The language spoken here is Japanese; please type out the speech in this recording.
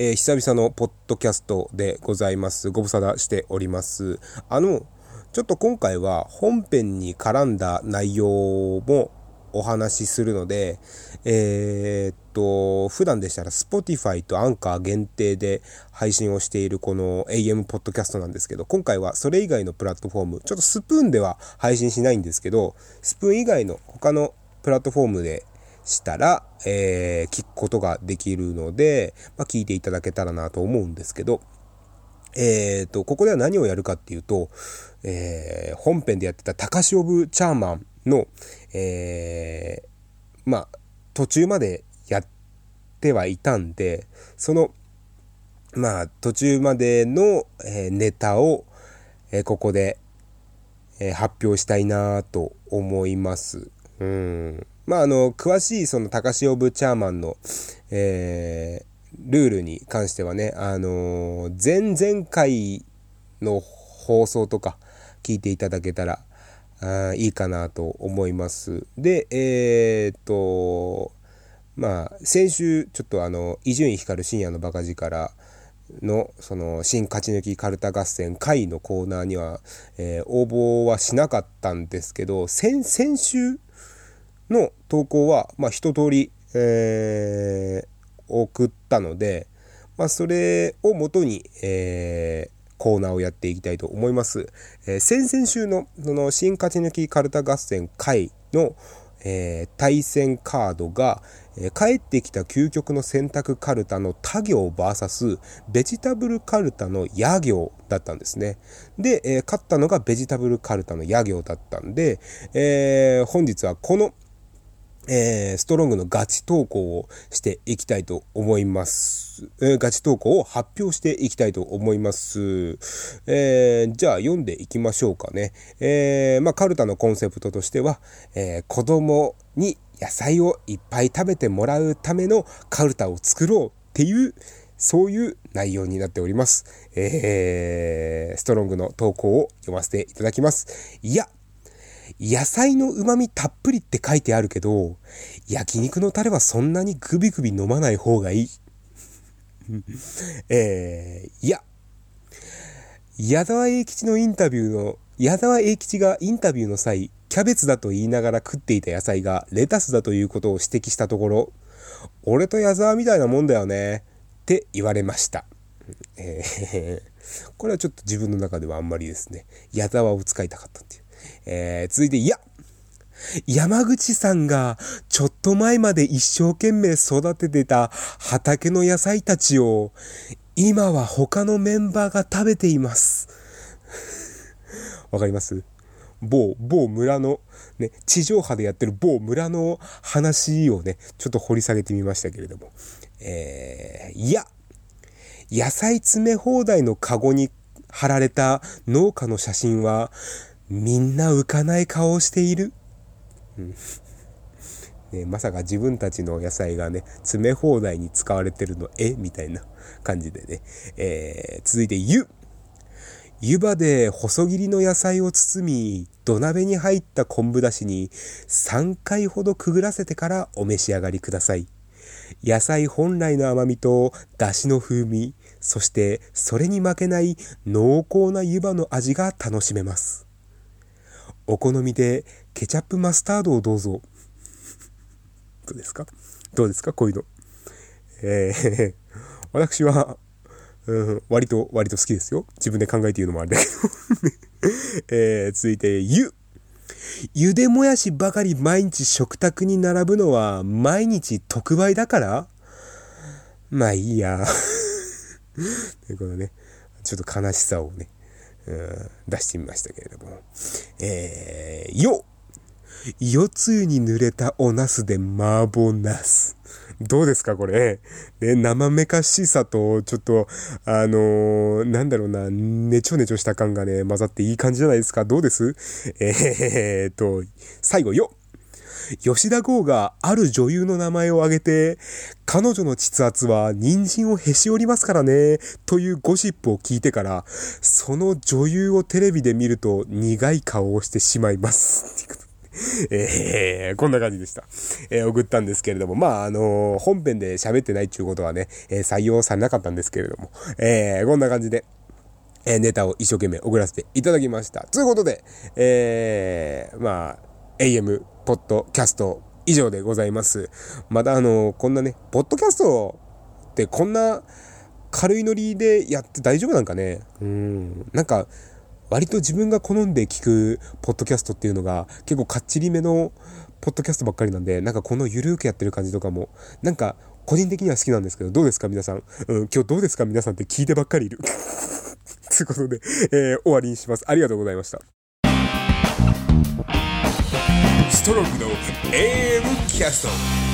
えー、久々のポッドキャストでございます。ご無沙汰しております。あの、ちょっと今回は本編に絡んだ内容もお話しするので、えー、っと、普段でしたら Spotify と Anchor 限定で配信をしているこの AM ポッドキャストなんですけど、今回はそれ以外のプラットフォーム、ちょっとスプーンでは配信しないんですけど、スプーン以外の他のプラットフォームでしたら、えー、聞くことができるので、まあ、聞いていただけたらなと思うんですけど、え、ー、と、ここでは何をやるかっていうと、えー、本編でやってた高潮部チャーマンの、えー、まあ、途中までやってはいたんで、その、まあ、途中までの、え、ネタを、え、ここで、え、発表したいなと思います。うん。まあ、あの、詳しいその高潮部チャーマンの、えー、ルールに関してはね、あのー、前々回の放送とか聞いていただけたら、あいいかなと思います。で、えー、っと、まあ、先週、ちょっとあの、伊集院光深夜のバカ力の、その、新勝ち抜きカルタ合戦会のコーナーには、えー、応募はしなかったんですけど、先、先週の投稿は、まあ、一通り、えー、送ったので、まあ、それをもとに、えー、コーナーをやっていきたいと思います。えー、先々週の、その、新勝ち抜きカルタ合戦回の、えー、対戦カードが、えー、帰ってきた究極の選択カルタの他行 VS ベジタブルカルタの野行だったんですね。で、えー、勝ったのがベジタブルカルタの野行だったんで、えー、本日はこのえー、ストロングのガチ投稿をしていきたいと思います。えー、ガチ投稿を発表していきたいと思います。えー、じゃあ読んでいきましょうかね。えまあ、カルタのコンセプトとしては、え子供に野菜をいっぱい食べてもらうためのカルタを作ろうっていう、そういう内容になっております。えストロングの投稿を読ませていただきます。いや、野菜の旨味たっぷりって書いてあるけど、焼肉のタレはそんなにグビグビ飲まない方がいい。えー、いや、矢沢永吉のインタビューの、矢沢永吉がインタビューの際、キャベツだと言いながら食っていた野菜がレタスだということを指摘したところ、俺と矢沢みたいなもんだよね、って言われました。えー、これはちょっと自分の中ではあんまりですね、矢沢を使いたかったっていう。えー、続いて、いや、山口さんがちょっと前まで一生懸命育ててた畑の野菜たちを今は他のメンバーが食べています。わかります？某、某村の、ね、地上波でやってる某村の話をね、ちょっと掘り下げてみましたけれども。えー、いや、野菜詰め放題のカゴに貼られた農家の写真は、みんな浮かない顔をしている。うん ね、まさか自分たちの野菜がね、詰め放題に使われてるの、え？みたいな感じでね。えー、続いて、湯。湯葉で細切りの野菜を包み、土鍋に入った昆布だしに3回ほどくぐらせてからお召し上がりください。野菜本来の甘みと出汁の風味、そしてそれに負けない濃厚な湯葉の味が楽しめます。お好みでケチャップマスタードをどうぞ。どうですか？どうですか？こういうの。えー、私は、うん、割と、割と好きですよ。自分で考えて言うのもあれだけど えー、続いて、ゆ。ゆでもやしばかり毎日食卓に並ぶのは毎日特売だからまあいいや。ということね、ちょっと悲しさをね、出してみましたけれども。えー、よ夜露に濡れたおナスで麻婆ナス。どうですかこれ？ね、生めかしさと、ちょっと、あのー、なんだろうな、ねちょねちょした感がね、混ざっていい感じじゃないですか？どうです？えー、っと、最後、よ吉田剛がある女優の名前を挙げて、彼女の膣圧は人参をへし折りますからね、というゴシップを聞いてから、その女優をテレビで見ると苦い顔をしてしまいます。えー、こんな感じでした。えー、送ったんですけれども、まあ、あのー、本編で喋ってないっていうことはね、えー、採用されなかったんですけれども、えー、こんな感じで、え、ネタを一生懸命送らせていただきました。ということで、えー、まあ、AM、ポッドキャスト、以上でございます。またあの、こんなね、ポッドキャストってこんな軽いノリでやって大丈夫なんかね？うん。なんか、割と自分が好んで聞くポッドキャストっていうのが結構かっちりめのポッドキャストばっかりなんで、なんかこのゆるくやってる感じとかも、なんか個人的には好きなんですけど、どうですか皆さん？うん、今日どうですか皆さんって聞いてばっかりいる。ということで、えー、終わりにします。ありがとうございました。ストロークの AM キャスト。